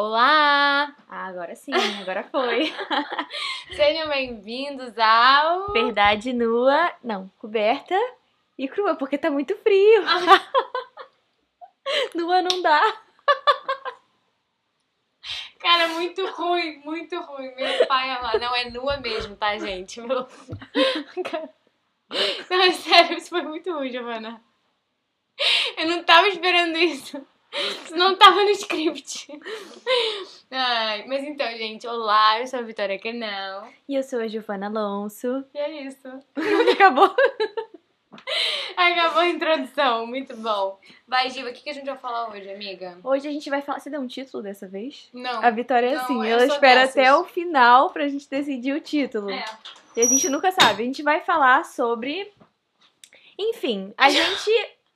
Olá! Ah, agora sim, agora foi. Sejam bem-vindos ao. Verdade nua, não, coberta e crua, porque tá muito frio. nua não dá. Cara, muito ruim, muito ruim. Meu pai amado. Não, é nua mesmo, tá, gente? Meu... Não, é sério, isso foi muito ruim, Giovana. Eu não tava esperando isso. Não tava no script. Ai, mas então, gente, olá, eu sou a Vitória Canal. E eu sou a Giovana Alonso. E é isso. Acabou. Acabou a introdução, muito bom. Vai, Giva, o que, que a gente vai falar hoje, amiga? Hoje a gente vai falar. Você deu um título dessa vez? Não. A Vitória é Não, assim, ela espera dessas. até o final pra gente decidir o título. É. E a gente nunca sabe. A gente vai falar sobre. Enfim, a gente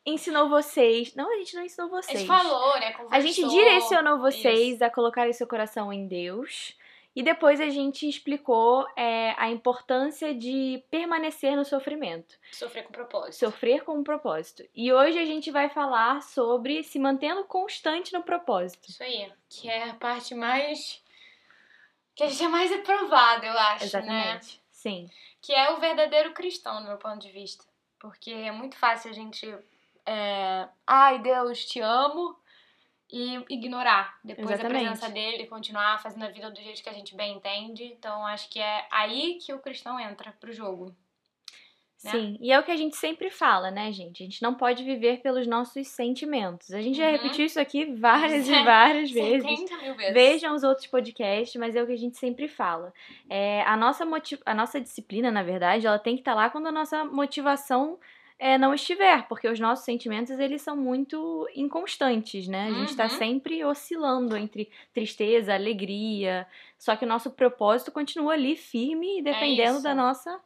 ensinou vocês. Não, a gente não ensinou A vocês. gente falou, né? A Conversou. gente direcionou vocês a colocarem seu coração em Deus. E depois a gente explicou é, a importância de permanecer no sofrimento. Sofrer com propósito. Sofrer com um propósito. E hoje a gente vai falar sobre se mantendo constante no propósito. Isso aí. Que é a parte mais. Que a gente é mais aprovada, eu acho, né? Exatamente. Sim. Que é o verdadeiro cristão, do meu ponto de vista. Porque é muito fácil a gente. É... Ai, Deus, te amo. E ignorar depois Exatamente. a presença dele, continuar fazendo a vida do jeito que a gente bem entende. Então, acho que é aí que o cristão entra pro jogo. Né? Sim, e é o que a gente sempre fala, né, gente? A gente não pode viver pelos nossos sentimentos. A gente já Uhum. repetiu isso aqui várias e várias vezes. 70 mil vezes. Vejam os outros podcasts, mas é o que a gente sempre fala. É, a, nossa moti- a nossa disciplina, na verdade, ela tem que estar lá quando a nossa motivação é, não estiver, porque os nossos sentimentos, eles são muito inconstantes, né? A gente está Uhum. sempre oscilando entre tristeza, alegria, só que o nosso propósito continua ali firme e dependendo isso. da nossa,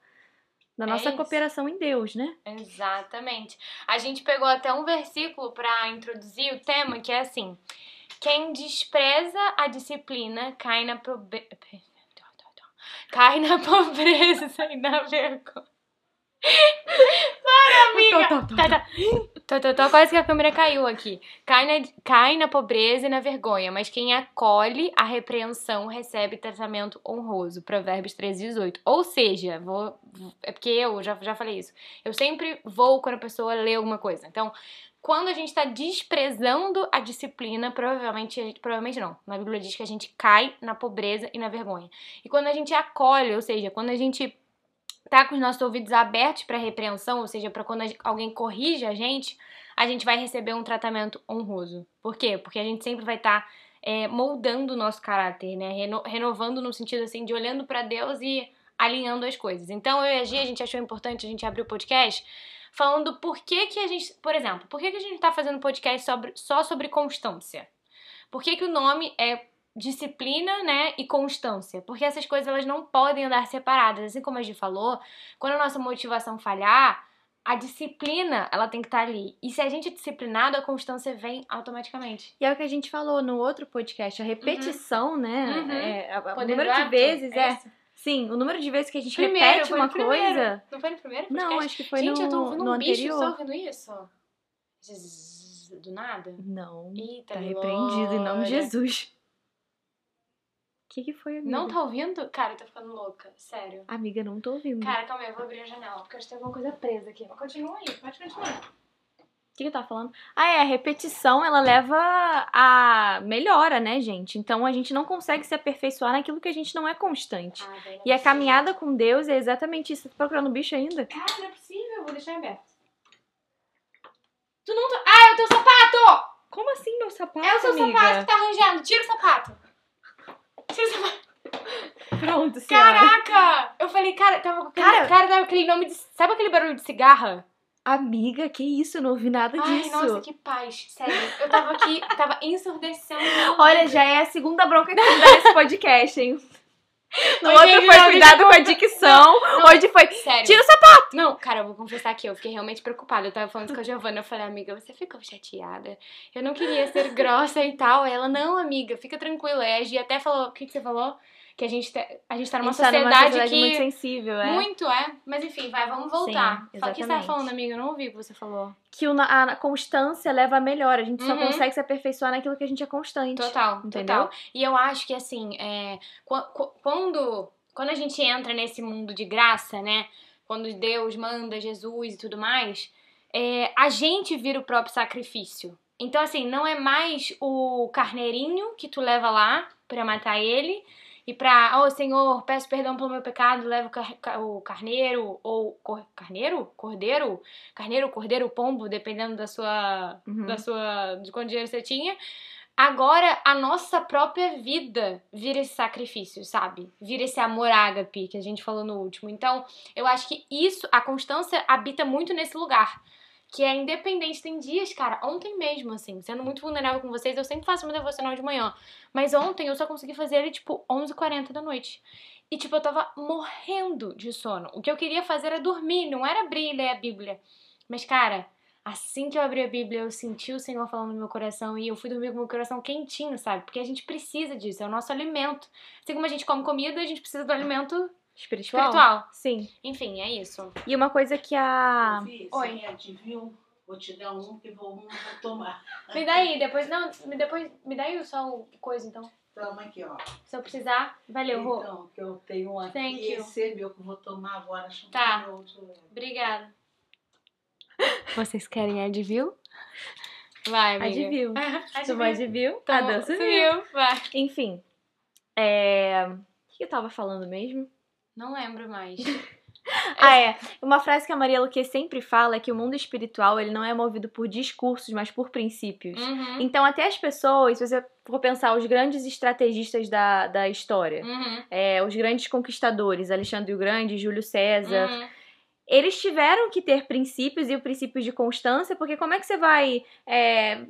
da É nossa isso. cooperação em Deus, né? Exatamente. A gente pegou até um versículo para introduzir o tema que é assim: quem despreza a disciplina cai na pobreza. Cai na pobreza e na vergonha. Para, amiga! Tó, tó, tó. Tá, tá. Tô, tô, tô, quase que a câmera caiu aqui. Cai na, cai na pobreza e na vergonha, mas quem acolhe a repreensão recebe tratamento honroso. Provérbios 13, 18. Ou seja, vou, é porque eu já, já falei isso. Eu sempre vou quando a pessoa lê alguma coisa. Então, quando a gente tá desprezando a disciplina, provavelmente, gente- provavelmente não. Na Bíblia diz que a gente cai na pobreza e na vergonha. E quando a gente acolhe, ou seja, quando a gente tá com os nossos ouvidos abertos para repreensão, ou seja, para quando alguém corrige a gente, a gente vai receber um tratamento honroso. Por quê? Porque a gente sempre vai estar moldando o nosso caráter, né? Reno- renovando no sentido assim de olhando para Deus e alinhando as coisas. Então, eu e a Gia, a gente achou importante a gente abrir o podcast falando por que que a gente, por exemplo, por que que a gente tá fazendo podcast sobre, só sobre constância? Por que que o nome é disciplina, né, e constância, porque essas coisas elas não podem andar separadas, assim como a gente falou, quando a nossa motivação falhar, a disciplina, ela tem que estar ali. E se a gente é disciplinado, a constância vem automaticamente. E é o que a gente falou no outro podcast, a repetição, né? Uhum. É, o número de vezes, é. esse? Sim, o número de vezes que a gente Primeiro, repete uma primeiro. coisa. Não foi no primeiro Não, podcast? acho que foi gente, no, eu tô ouvindo um bicho, você tá anterior. ouvindo isso? Do nada? Não. Eita, Tá repreendido em nome de. Jesus. O que, que foi, amiga? Não tá ouvindo? Cara, eu tô ficando louca, sério. Amiga, não tô ouvindo. Cara, calma aí, eu vou abrir a janela, porque acho que tem alguma coisa presa aqui. Mas continua aí, pode continuar. O que, que eu tava falando? Ah, é, a repetição, ela leva a melhora, né, gente? Então a gente não consegue se aperfeiçoar naquilo que a gente não é constante. Ah, velho, não E é a caminhada com Deus é exatamente isso. Você tá procurando bicho ainda? Cara, não é possível, vou deixar aberto. Tu não tá... Ah, é o teu sapato! Como assim, meu sapato? É o seu amiga? sapato que tá arranjando. Tira o sapato. Pronto, senhora. Caraca! Eu falei, cara, tava com aquele, Cara- cara, tava aquele nome de... Sabe aquele barulho de cigarra? Amiga, que isso? Eu não ouvi nada Ai, disso. nossa, que paz. Sério, eu tava aqui, tava ensurdecendo. Olha, já é a segunda bronca que você dá nesse podcast, hein? No Oi, outro gente, foi não, cuidado com a dicção. Hoje foi. Sério. Tira o sapato! Não, cara, eu vou confessar aqui, eu fiquei realmente preocupada. Eu tava falando com a Giovana, eu falei, amiga, você ficou chateada. Eu não queria ser grossa e tal. Ela, não, amiga, fica tranquila. Aí a Gia até falou, o que, que você falou? Que a gente, tá- a gente tá A numa gente tá numa sociedade, sociedade que. muito sensível, é. Muito, é. Mas enfim, vai, vamos voltar. Sim, o que você tava falando, amiga? Eu não ouvi o que você falou. Que a constância leva a melhor. A gente só Uhum. consegue se aperfeiçoar naquilo que a gente é constante. Total, Entendeu? total. E eu acho que assim, é, qu- qu- quando, quando a gente entra nesse mundo de graça, né? Quando Deus manda Jesus e tudo mais, é, a gente vira o próprio sacrifício. Então, assim, não é mais o carneirinho que tu leva lá pra matar ele e pra, oh Senhor, peço perdão pelo meu pecado, leva o, car- ca- o carneiro ou cor- carneiro, cordeiro, carneiro, cordeiro, pombo, dependendo da sua, Uhum. da sua, de quanto dinheiro você tinha. Agora a nossa própria vida vira esse sacrifício, sabe? Vira esse amor ágape que a gente falou no último. Então, eu acho que isso, a constância habita muito nesse lugar. Que é independente. Tem dias, cara, ontem mesmo, assim, sendo muito vulnerável com vocês, eu sempre faço meu devocional de manhã. Mas ontem eu só consegui fazer ele, tipo, 11h40 da noite. E, tipo, eu tava morrendo de sono. O que eu queria fazer era dormir, não era abrir e ler a Bíblia. Mas, cara, assim que eu abri a Bíblia, eu senti o Senhor falando no meu coração e eu fui dormir com o meu coração quentinho, sabe? Porque a gente precisa disso, é o nosso alimento. Assim como a gente come comida, a gente precisa do alimento Espiritual? espiritual. Sim. Enfim, é isso. E uma coisa que a. Oi. Viu? Vou te dar um que vou, um, vou tomar. Me dá aí, depois, não, me, depois, me dá aí só o coisa, então. Toma aqui, ó. Se eu precisar, valeu, Rô. Então, que eu tenho um aqui. Thank you. Esse é meu que eu vou tomar agora. Tá. outro leve. Obrigada. Vocês querem Advil? Vai, amiga. Advil. Tu vai de viu? A dança. Viu? Vai. Enfim. É. O que eu tava falando mesmo? Não lembro mais. Ah, é. Uma frase que a Maria Luque sempre fala é que o mundo espiritual ele não é movido por discursos, mas por princípios. Uhum. Então, até as pessoas, se você for pensar os grandes estrategistas da, da história, Uhum. é, os grandes conquistadores, Alexandre o Grande, Júlio César, Uhum. eles tiveram que ter princípios e o princípio de constância, porque como é que você vai é,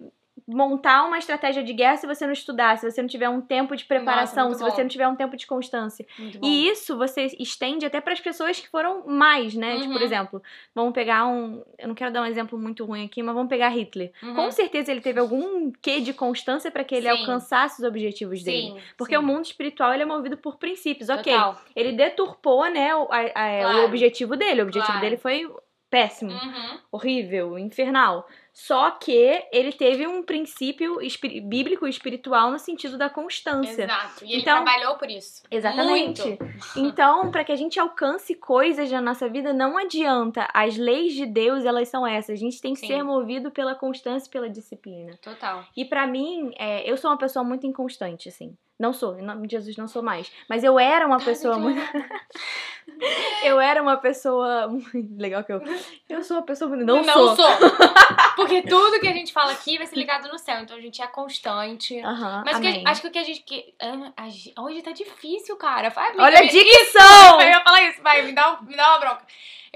montar uma estratégia de guerra se você não estudar, se você não tiver um tempo de preparação, muito se você não tiver um tempo de constância? E isso você estende até para as pessoas que foram mais, né? Tipo, por Uhum. exemplo, vamos pegar um. Eu não quero dar um exemplo muito ruim aqui, mas vamos pegar Hitler. Uhum. Com certeza ele teve algum quê de constância para que ele Sim. alcançasse os objetivos dele. Sim, Porque sim. o mundo espiritual ele é movido por princípios. Ok, Total. ele deturpou, né, o, a- a- Claro. o objetivo dele. O objetivo Claro. dele foi péssimo, Uhum. horrível, infernal. Só que ele teve um princípio espiri- bíblico espiritual no sentido da constância. Exato. E ele Então- trabalhou por isso. Exatamente. Muito. Então, para que a gente alcance coisas na nossa vida, não adianta. As leis de Deus, elas são essas. A gente tem que Sim. ser movido pela constância e pela disciplina. Total. E pra mim, é, eu sou uma pessoa muito inconstante, assim. Não sou, em nome de Jesus não sou mais. Mas eu era uma pessoa muito. eu era uma pessoa. Legal que eu. Eu sou uma pessoa muito. Não, sou. Porque tudo que a gente fala aqui vai ser ligado no céu. Então a gente é constante. Aham, Mas que a acho que o que a gente. Que, ah, hoje tá difícil, cara. Vai, Olha a dicção! Eu ia falar isso, vai, me dá, um- me dá uma bronca.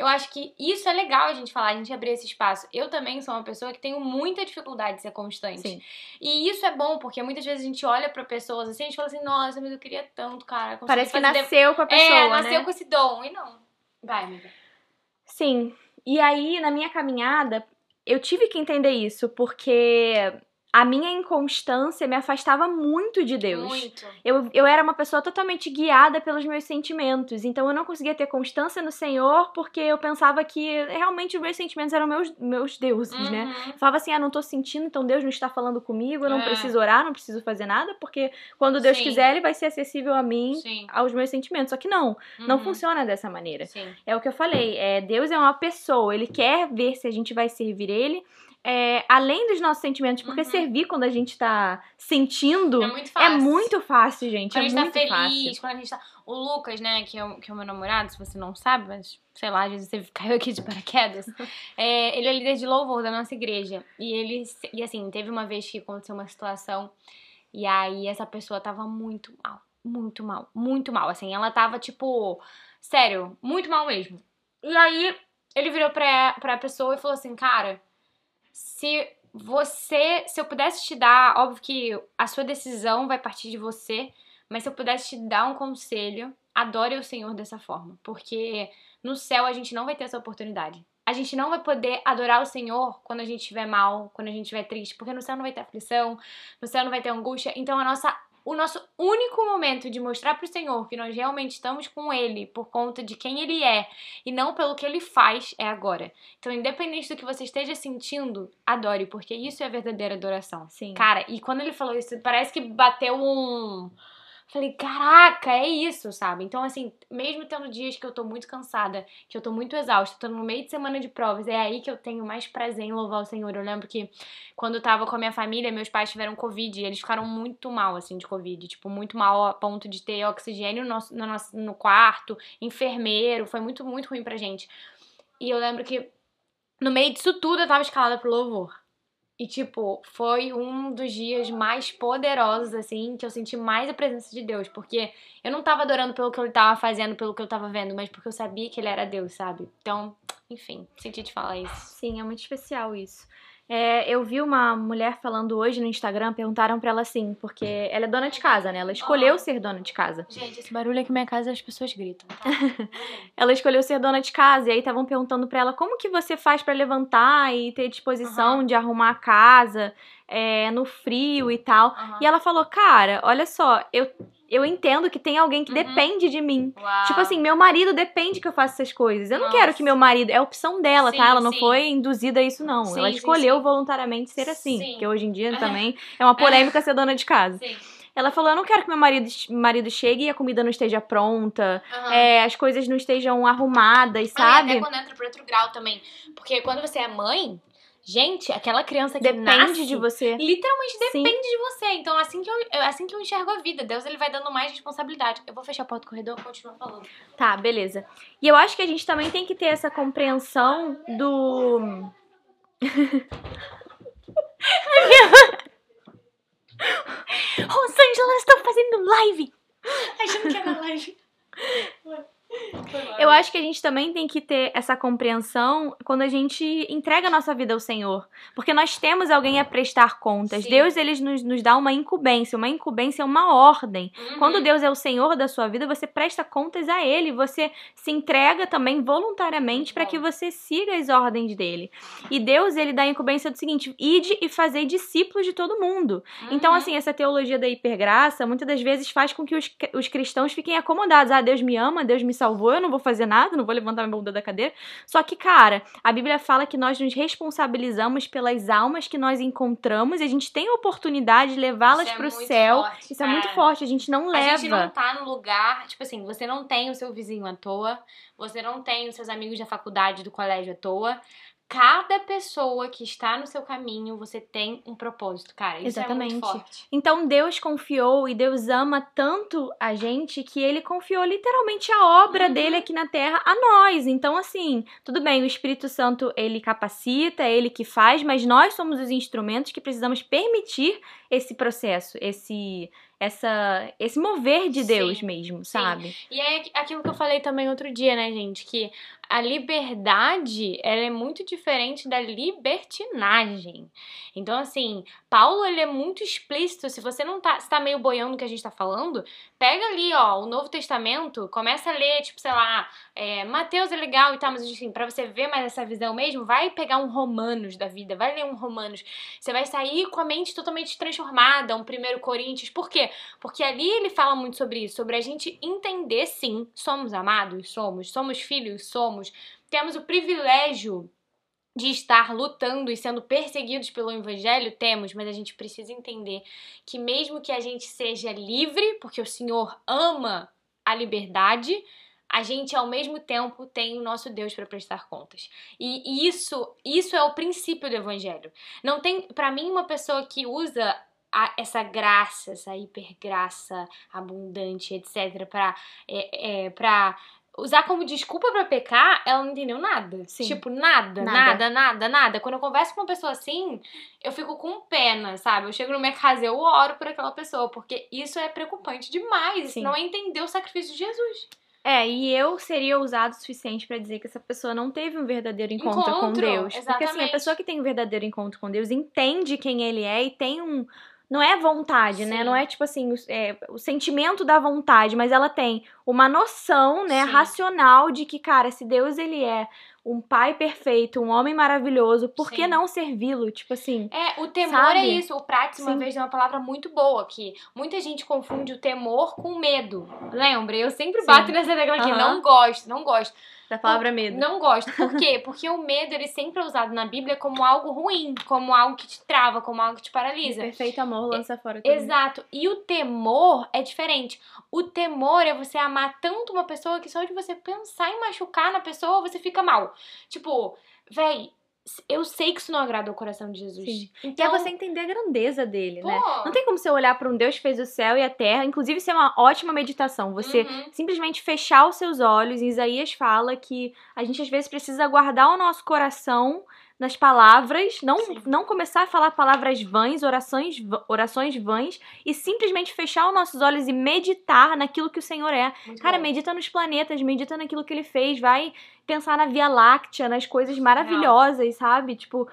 Eu acho que isso é legal a gente falar, a gente abrir esse espaço. Eu também sou uma pessoa que tenho muita dificuldade de ser constante. Sim. E isso é bom, porque muitas vezes a gente olha pra pessoas assim, a gente fala assim, nossa, mas eu queria tanto, cara. Parece que fazer de- nasceu com a pessoa. É, nasceu né? com esse dom. E não. Vai, amiga. Sim. E aí, na minha caminhada, eu tive que entender isso, porque a minha inconstância me afastava muito de Deus. Muito. Eu, eu era uma pessoa totalmente guiada pelos meus sentimentos. Então eu não conseguia ter constância no Senhor porque eu pensava que realmente os meus sentimentos eram meus, meus deuses, né? Uhum. Eu falava assim, ah, não tô sentindo, então Deus não está falando comigo, eu não É. preciso orar, não preciso fazer nada, porque quando Deus Sim. quiser, ele vai ser acessível a mim, Sim. aos meus sentimentos. Só que não, não Uhum. funciona dessa maneira. Sim. É o que eu falei, é, Deus é uma pessoa, ele quer ver se a gente vai servir ele. É, além dos nossos sentimentos, porque Uhum. servir quando a gente tá sentindo É muito é fácil. muito fácil, gente. Quando é a gente tá muito feliz, fácil. quando a gente tá. O Lucas, né, que é, o, que é o meu namorado, se você não sabe, mas sei lá, às vezes você caiu aqui de paraquedas. É, ele é líder de louvor da nossa igreja. E ele. E assim, teve uma vez que aconteceu uma situação e aí essa pessoa tava muito mal. Muito mal. Muito mal. Assim, ela tava, tipo. Sério, muito mal mesmo. E aí ele virou pra, pra pessoa e falou assim, cara, se você. Se eu pudesse te dar, óbvio que a sua decisão vai partir de você, mas se eu pudesse te dar um conselho, adore o Senhor dessa forma. Porque no céu a gente não vai ter essa oportunidade. A gente não vai poder adorar o Senhor quando a gente estiver mal, quando a gente estiver triste, porque no céu não vai ter aflição, no céu não vai ter angústia. Então a nossa o nosso único momento de mostrar pro Senhor que nós realmente estamos com Ele por conta de quem Ele é e não pelo que Ele faz é agora. Então, independente do que você esteja sentindo, adore, porque isso é a verdadeira adoração. Sim. Cara, e quando ele falou isso, parece que bateu um. Falei, caraca, é isso, sabe? Então, assim, mesmo tendo dias que eu tô muito cansada, que eu tô muito exausta, tô no meio de semana de provas, é aí que eu tenho mais prazer em louvar o Senhor. Eu lembro que quando eu tava com a minha família, meus pais tiveram Covid e eles ficaram muito mal, assim, de Covid. Tipo, muito mal a ponto de ter oxigênio no, nosso, no, nosso, no quarto, enfermeiro, foi muito, muito ruim pra gente. E eu lembro que no meio disso tudo eu tava escalada pro louvor. E, tipo, foi um dos dias mais poderosos, assim, que eu senti mais a presença de Deus. Porque eu não tava adorando pelo que ele tava fazendo, pelo que eu tava vendo, mas porque eu sabia que ele era Deus, sabe? Então, enfim, senti te falar isso. Sim, é muito especial isso. É, eu vi uma mulher falando hoje no Instagram, perguntaram pra ela assim, porque ela é dona de casa, né? Ela escolheu ser dona de casa. Gente, esse barulho aqui na minha casa as pessoas gritam. Tá? Ela escolheu ser dona de casa e aí estavam perguntando pra ela como que você faz pra levantar e ter disposição de arrumar a casa é, no frio e tal. Aham. E ela falou, cara, olha só, eu, eu entendo que tem alguém que Uhum. depende de mim. Uau. Tipo assim, meu marido depende que eu faça essas coisas. Eu não Nossa. quero que meu marido. É opção dela, Sim, tá? Ela não sim. foi induzida a isso, não. Sim, ela escolheu voluntariamente ser assim. Sim. Porque hoje em dia também é uma polêmica ser dona de casa. Sim. Ela falou: eu não quero que meu marido, marido chegue e a comida não esteja pronta, Aham. é, as coisas não estejam arrumadas, Ah, e sabe? até quando entra pro outro grau também. Porque quando você é mãe, gente, aquela criança que Depende nasce, de você. literalmente Sim. depende de você. Então, assim que, eu, é assim que eu enxergo a vida, Deus ele vai dando mais responsabilidade. Eu vou fechar a porta do corredor e continuar falando. Tá, beleza. E eu acho que a gente também tem que ter essa compreensão do. Rosângela, elas estão fazendo live! Achando que era live. Eu acho que a gente também tem que ter essa compreensão quando a gente entrega a nossa vida ao Senhor. Porque nós temos alguém a prestar contas. Sim. Deus, ele nos, nos dá uma incumbência. Uma incumbência é uma ordem. Uhum. Quando Deus é o Senhor da sua vida, você presta contas a Ele. Você se entrega também voluntariamente para que você siga as ordens dele. E Deus, ele dá a incumbência do seguinte: ide e fazer discípulos de todo mundo. Então, Uhum. assim, essa teologia da hipergraça muitas das vezes faz com que os, os cristãos fiquem acomodados. Ah, Deus me ama, Deus me salvou, eu não vou fazer nada, não vou levantar minha bunda da cadeira. Só que, cara, a Bíblia fala que nós nos responsabilizamos pelas almas que nós encontramos e a gente tem a oportunidade de levá-las é pro céu. forte, Isso é muito cara. forte, a gente não leva. A gente não tá no lugar, tipo assim, você não tem o seu vizinho à toa, você não tem os seus amigos da faculdade, do colégio à toa. Cada pessoa que está no seu caminho, você tem um propósito, cara. Isso é Exatamente. muito forte. Então Deus confiou e Deus ama tanto a gente que ele confiou literalmente a obra Uhum. dele aqui na terra a nós. Então assim, tudo bem, o Espírito Santo ele capacita, é ele que faz, mas nós somos os instrumentos que precisamos permitir esse processo, esse essa esse mover de Sim, Deus mesmo, sabe? E é aquilo que eu falei também outro dia, né, gente? Que a liberdade, ela é muito diferente da libertinagem. Então, assim, Paulo, ele é muito explícito. Se você não tá, se tá meio boiando no que a gente tá falando, pega ali, ó, o Novo Testamento, começa a ler, tipo, sei lá, é, Mateus é legal e tal, mas assim, pra você ver mais essa visão mesmo, vai pegar um Romanos da vida, vai ler um Romanos. Você vai sair com a mente totalmente transformada, um primeiro Coríntios. Por quê? Porque ali ele fala muito sobre isso, sobre a gente entender sim, somos amados, somos, somos filhos, somos, temos o privilégio de estar lutando e sendo perseguidos pelo evangelho, temos, mas a gente precisa entender que mesmo que a gente seja livre, porque o Senhor ama a liberdade, a gente ao mesmo tempo tem o nosso Deus para prestar contas. E isso, isso é o princípio do evangelho. Não tem, para mim, uma pessoa que usa a- essa graça, essa hipergraça abundante, etc, para é, é, para usar como desculpa pra pecar, ela não entendeu nada. Sim. Tipo, nada, Nada. nada, nada, nada. Quando eu converso com uma pessoa assim, eu fico com pena, sabe? Eu chego na minha casa e eu oro por aquela pessoa, porque isso é preocupante demais. Sim. não é entender o sacrifício de Jesus. É, e eu seria ousado o suficiente pra dizer que essa pessoa não teve um verdadeiro encontro, com Encontro, Deus. Porque assim, a exatamente. pessoa que tem um verdadeiro encontro com Deus entende quem ele é e tem um. Não é vontade, né? Sim. Não é tipo assim, o, é, o sentimento da vontade, mas ela tem uma noção, né, Sim. racional de que, cara, se Deus ele é um pai perfeito, um homem maravilhoso, por que Sim. não servi-lo? Tipo assim, É, o temor Sabe? é isso. O Prates uma vez deu uma palavra muito boa que muita gente confunde o temor com medo. Lembra? Eu sempre bato nessa tecla aqui. Aham. Não gosto, não gosto. Da palavra medo. Não gosto. Por quê? Porque o medo ele sempre é usado na Bíblia como algo ruim, como algo que te trava, como algo que te paralisa. Perfeito amor lança fora tudo. Exato. E o temor é diferente. O temor é você amar tanto uma pessoa que só de você pensar em machucar na pessoa, você fica mal. Tipo, véi, eu sei que isso não agrada o coração de Jesus. Sim. Que Então, é você entender a grandeza dele, pô, né? Não tem como você olhar pra um Deus que fez o céu e a terra, inclusive isso é uma ótima meditação. Você Uhum. simplesmente fechar os seus olhos. Isaías fala que a gente às vezes precisa guardar o nosso coração nas palavras, não, Sim. não começar a falar palavras vãs, orações, orações vãs, e simplesmente fechar os nossos olhos e meditar naquilo que o Senhor é. Muito Cara, bom. medita nos planetas, medita naquilo que ele fez, vai pensar na Via Láctea, nas coisas maravilhosas, sabe? Tipo,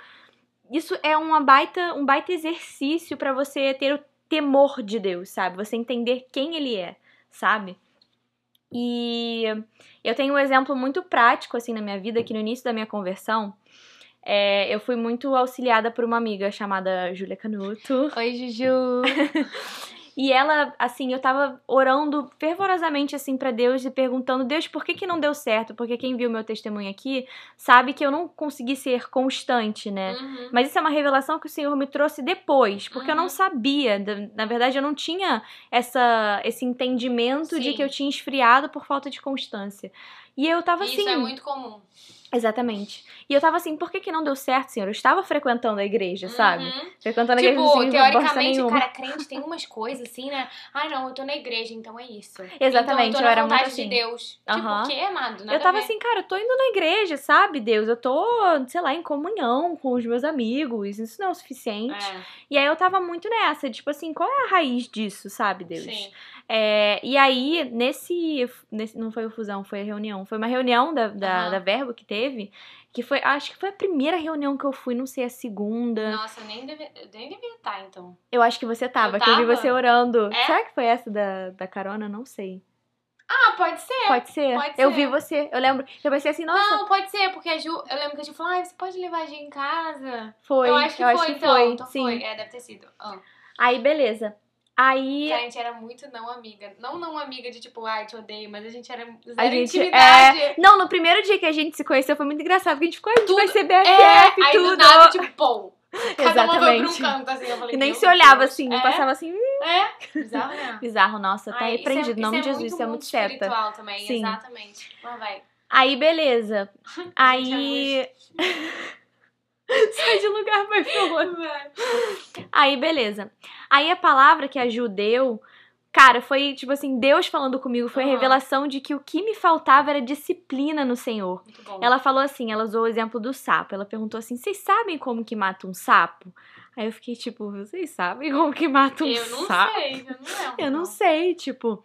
isso é uma baita, um baita exercício pra você ter o temor de Deus, sabe? Você entender quem ele é, sabe? E eu tenho um exemplo muito prático assim na minha vida que no início da minha conversão, é, eu fui muito auxiliada por uma amiga chamada Júlia Canuto. Oi, Juju. E ela, assim, eu tava orando fervorosamente, assim, pra Deus e perguntando, Deus, por que que não deu certo? Porque quem viu meu testemunho aqui sabe que eu não consegui ser constante, né? Uhum. Mas isso é uma revelação que o Senhor me trouxe depois, porque eu não Uhum. sabia. Na verdade, eu não tinha essa, esse entendimento de Sim. que eu tinha esfriado por falta de constância. E eu tava Isso assim. é muito comum. Exatamente. E eu tava assim, por que que não deu certo, Senhor? Eu estava frequentando a igreja, sabe? Uhum. Frequentando a igreja Tipo, não significa bosta teoricamente, nenhuma. cara, crente tem umas coisas assim, né? Ai, não, eu tô na igreja, então é isso. Exatamente, então, eu eu era vontade muito assim. de Deus. Aham. Tipo, o amado? Nada eu tava assim, cara, eu tô indo na igreja, sabe, Deus? Eu tô, sei lá, em comunhão com os meus amigos. Isso não é o suficiente. É, E aí eu tava muito nessa, tipo assim, qual é a raiz disso, sabe, Deus? sim. É, e aí, nesse, nesse. Não foi o fusão, foi a reunião. Foi uma reunião da, da, Aham. da Verbo que teve. Que foi. Acho que foi a primeira reunião que eu fui, não sei a segunda. Nossa, eu nem devia, eu nem devia estar, então. Eu acho que você tava, Eu que eu vi você orando. É? Será que foi essa da, da carona? Não sei. Ah, pode ser. Pode ser? pode Eu ser. vi você. Eu lembro. Eu pensei assim, nossa, Não, pode ser, porque a Ju, eu lembro que a Ju falou, ai, você pode levar a Gi em casa? foi. eu acho que foi, então. foi. então sim. foi. É, deve ter sido. Ah. Aí, beleza. Aí. Cara, a gente era muito não amiga. Não não amiga de tipo, ai, te odeio, mas a gente era zero A gente intimidade. é... Não, no primeiro dia que a gente se conheceu foi muito engraçado, porque a gente ficou, a gente vai ser BFF É, e aí tudo. do nada, tipo, pô. Cada pra um Exatamente. canto, assim. Falei, E nem se olhava Deus. assim, é, passava assim, hum, É, bizarro, né? bizarro, nossa, tá isso em é, nome de é Jesus, isso é muito certa. espiritual também, Sim. exatamente. Mas vai. Aí, beleza. Gente, Aí. Sai de lugar, por favor. Aí, beleza. Aí a palavra que a Ju deu, cara, foi tipo assim, Deus falando comigo, foi a Aham. revelação de que o que me faltava era disciplina no Senhor. Ela falou assim, ela usou o exemplo do sapo. Ela perguntou assim: "Vocês sabem como que mata um sapo?" Aí eu fiquei tipo, "Vocês sabem como que mata um Eu não sapo?" sei, eu não lembro. Eu não sei, tipo.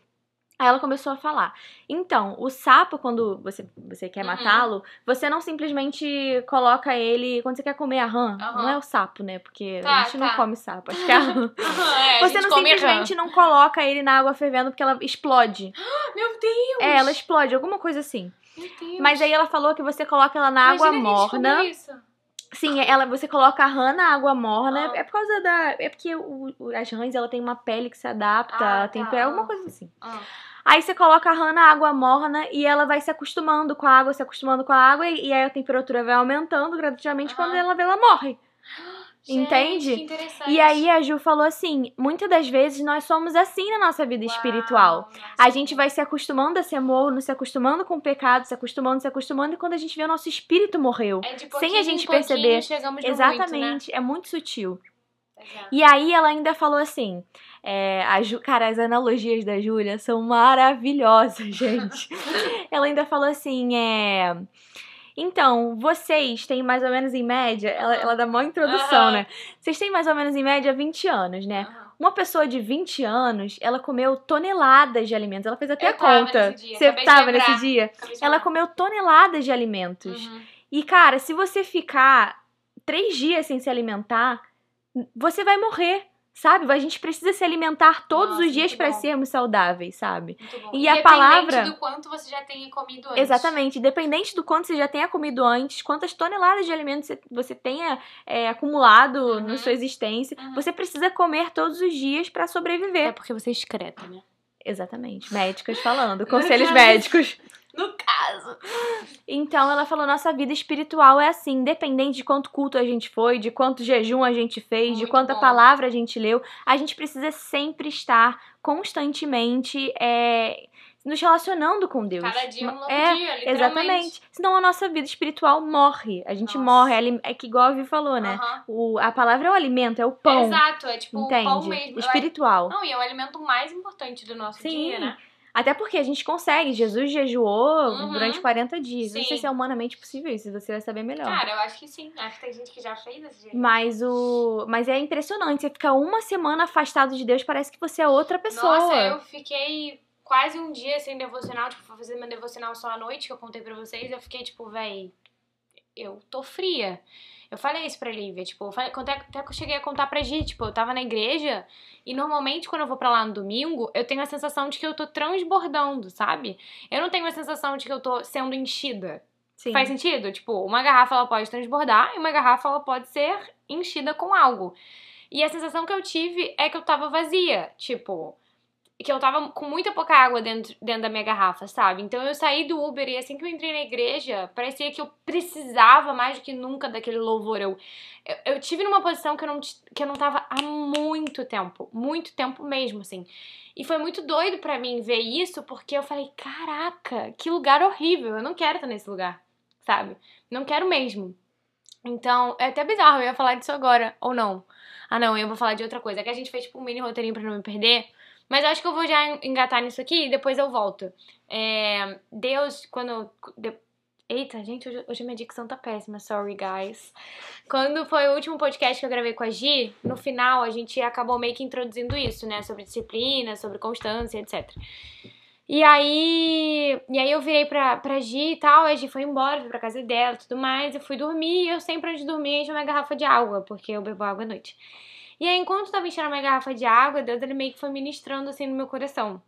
Aí ela começou a falar. Então, o sapo, quando você, você quer Uhum. matá-lo, você não simplesmente coloca ele. Quando você quer comer a rã, Aham. não é o sapo, né? Porque Tá, a gente tá. não come sapo, acho que é a rã. É, Você não simplesmente não coloca ele na água fervendo porque ela explode. rã. Meu Deus! É, ela explode, alguma coisa assim. Meu Deus. Mas aí ela falou que você coloca ela na água Imagina a gente morna. isso. Sim, ela, você coloca a rã na água morna. Ah. É por causa da. É porque o- as rãs ela tem uma pele que se adapta Ah, a tá. temperatura, alguma coisa assim. Ah. Aí você coloca a rã na água morna e ela vai se acostumando com a água, se acostumando com a água, e, e aí a temperatura vai aumentando gradativamente. Quando ela vê, ela morre. Gente, Entende? E aí a Ju falou assim: muitas das vezes nós somos assim na nossa vida Uau, espiritual. nossa. A gente vai se acostumando a ser morno, se acostumando com o pecado, se acostumando, se acostumando, e quando a gente vê o nosso espírito morreu. É de sem a gente perceber. Chegamos no Exatamente, é muito sutil. Muito, né? Exato. E aí ela ainda falou assim: é, a Ju, cara, as analogias da Júlia são maravilhosas, gente. ela ainda falou assim: é. Então, vocês têm mais ou menos em média, ela, ela dá uma introdução, Aham. né? Vocês têm mais ou menos em média 20 anos, né? Aham. Uma pessoa de 20 anos, ela comeu toneladas de alimentos. Ela fez até Eu a conta. nesse dia, Você acabei de tava nesse dia? Ela comeu toneladas de alimentos. Uhum. E, cara, se você ficar três dias sem se alimentar, você vai morrer. Sabe? A gente precisa se alimentar todos Nossa, os dias para sermos saudáveis, sabe? E a palavra- do quanto você já tenha comido antes. Exatamente. Independente do quanto você já tenha comido antes, quantas toneladas de alimentos você- tenha é, acumulado Uhum. na sua existência, Uhum. você precisa comer todos os dias para sobreviver. É porque você é excreta, né? Exatamente. Médicas falando, conselhos médicos. No caso. Então ela falou: nossa vida espiritual é assim, independente de quanto culto a gente foi, de quanto jejum a gente fez, de Muito quanta bom. palavra a gente leu, a gente precisa sempre estar constantemente é, nos relacionando com Deus. Cada dia um novo é, dia. Exatamente. Senão a nossa vida espiritual morre. A gente Nossa. morre. É que igual a Vi falou, né? O, a palavra é o alimento, é o pão. Exato, é tipo o Entende? pão mesmo. Espiritual. Não, e é o alimento mais importante do nosso Sim. dia, né? Até porque a gente consegue. Jesus jejuou Uhum. durante 40 dias. Não sei Sim. se é humanamente possível isso, você vai saber melhor. Cara, eu acho que sim. Acho que tem gente que já fez desse jeito. Mas o. Mas é impressionante. Você ficar uma semana afastado de Deus, parece que você é outra pessoa. Nossa, eu fiquei quase um dia sem devocional, tipo, fui fazer meu devocional só à noite, que eu contei pra vocês, eu fiquei tipo, véi, eu tô fria. Eu falei isso pra Lívia, tipo, eu falei, até, até que eu cheguei a contar pra Gi, tipo, eu tava na igreja e normalmente quando eu vou pra lá no domingo, eu tenho a sensação de que eu tô transbordando, sabe? Eu não tenho a sensação de que eu tô sendo enchida. Sim. Faz sentido? Tipo, uma garrafa ela pode transbordar e uma garrafa ela pode ser enchida com algo. E a sensação que eu tive é que eu tava vazia, tipo, que eu tava com muita pouca água dentro, dentro da minha garrafa, sabe? Então eu saí do Uber e assim que eu entrei na igreja, parecia que eu precisava mais do que nunca daquele louvor. Eu, eu, eu tive numa posição que eu, não, que eu não tava há muito tempo, muito tempo mesmo, assim. E foi muito doido pra mim ver isso, porque eu falei, caraca, que lugar horrível, eu não quero estar nesse lugar, sabe? Não quero mesmo. Então, é até bizarro, eu ia falar disso agora, ou não. Ah, não, eu vou falar de outra coisa. É que a gente fez tipo um mini roteirinho pra não me perder. Mas eu acho que eu vou já engatar nisso aqui e depois eu volto. É, Deus, quando. de- Eita, gente, hoje, hoje minha dicção tá péssima, sorry, guys. Quando foi o último podcast que eu gravei com a Gi, no final a gente acabou meio que introduzindo isso, né? Sobre disciplina, sobre constância, etc. E aí, e aí eu virei pra, pra Gi e tal, a Gi foi embora, fui pra casa dela e tudo mais, eu fui dormir e eu sempre antes de dormir encho uma garrafa de água, porque eu bebo água à noite. E aí, enquanto eu tava enchendo a minha garrafa de água, Deus ele meio que foi ministrando assim no meu coração.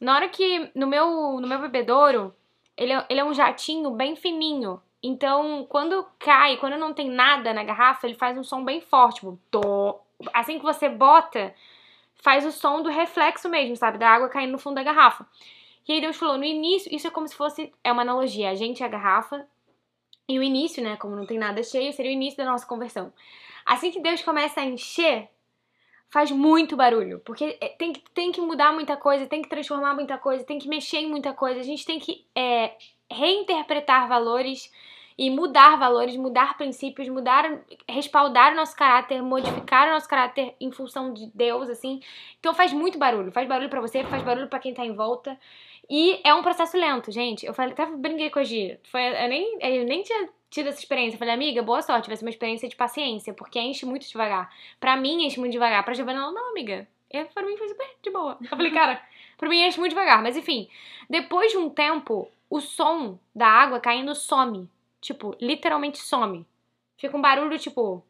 Na hora que, no meu, no meu bebedouro, ele é, ele é um jatinho bem fininho. Então, quando cai, quando não tem nada na garrafa, ele faz um som bem forte, tipo, tô. Assim que você bota, faz o som do reflexo mesmo, sabe? Da água caindo no fundo da garrafa. E aí Deus falou, no início, isso é como se fosse, é uma analogia, a gente é a garrafa, e o início, né, como não tem nada cheio, seria o início da nossa conversão. Assim que Deus começa a encher, faz muito barulho, porque é, tem que, tem que mudar muita coisa, tem que transformar muita coisa, tem que mexer em muita coisa, a gente tem que é, reinterpretar valores e mudar valores, mudar princípios, mudar, respaldar o nosso caráter, modificar o nosso caráter em função de Deus, assim. Então faz muito barulho, faz barulho pra você, faz barulho pra quem tá em volta. E é um processo lento, gente. Eu falei, até brinquei com a Gi. Foi, eu, nem, eu nem tinha tido essa experiência. Eu falei, amiga, boa sorte, vai ser uma experiência de paciência, porque enche muito devagar. Pra mim, enche muito devagar. Pra Giovanna, ela, não, amiga. Eu, pra mim foi super de boa. Eu falei, cara, pra mim enche muito devagar. Mas enfim, depois de um tempo, o som da água caindo some. Tipo, literalmente some. Fica um barulho, tipo,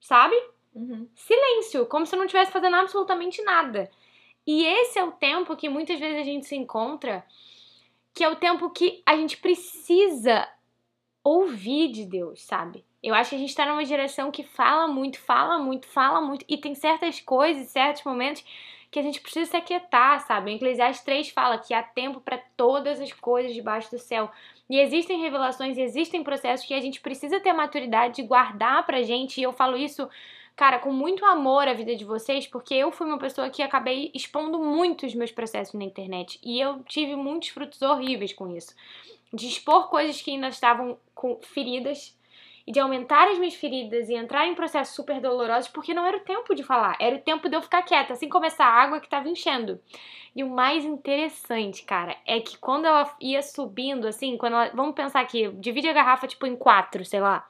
sabe? Uhum. silêncio, como se eu não estivesse fazendo absolutamente nada. E esse é o tempo que muitas vezes a gente se encontra, que é o tempo que a gente precisa ouvir de Deus, sabe? Eu acho que a gente tá numa geração que fala muito, fala muito, fala muito, e tem certas coisas, certos momentos que a gente precisa se aquietar, sabe? Em Eclesiastes 3 fala que há tempo para todas as coisas debaixo do céu. E existem revelações, existem processos que a gente precisa ter maturidade de guardar pra gente, e eu falo isso cara, com muito amor a vida de vocês, porque eu fui uma pessoa que acabei expondo muito os meus processos na internet e eu tive muitos frutos horríveis com isso. De expor coisas que ainda estavam com feridas e de aumentar as minhas feridas e entrar em processos super dolorosos, porque não era o tempo de falar, era o tempo de eu ficar quieta, assim como essa água que estava enchendo. E o mais interessante, cara, é que quando ela ia subindo, assim, quando ela, vamos pensar aqui, divide a garrafa tipo em quatro, sei lá.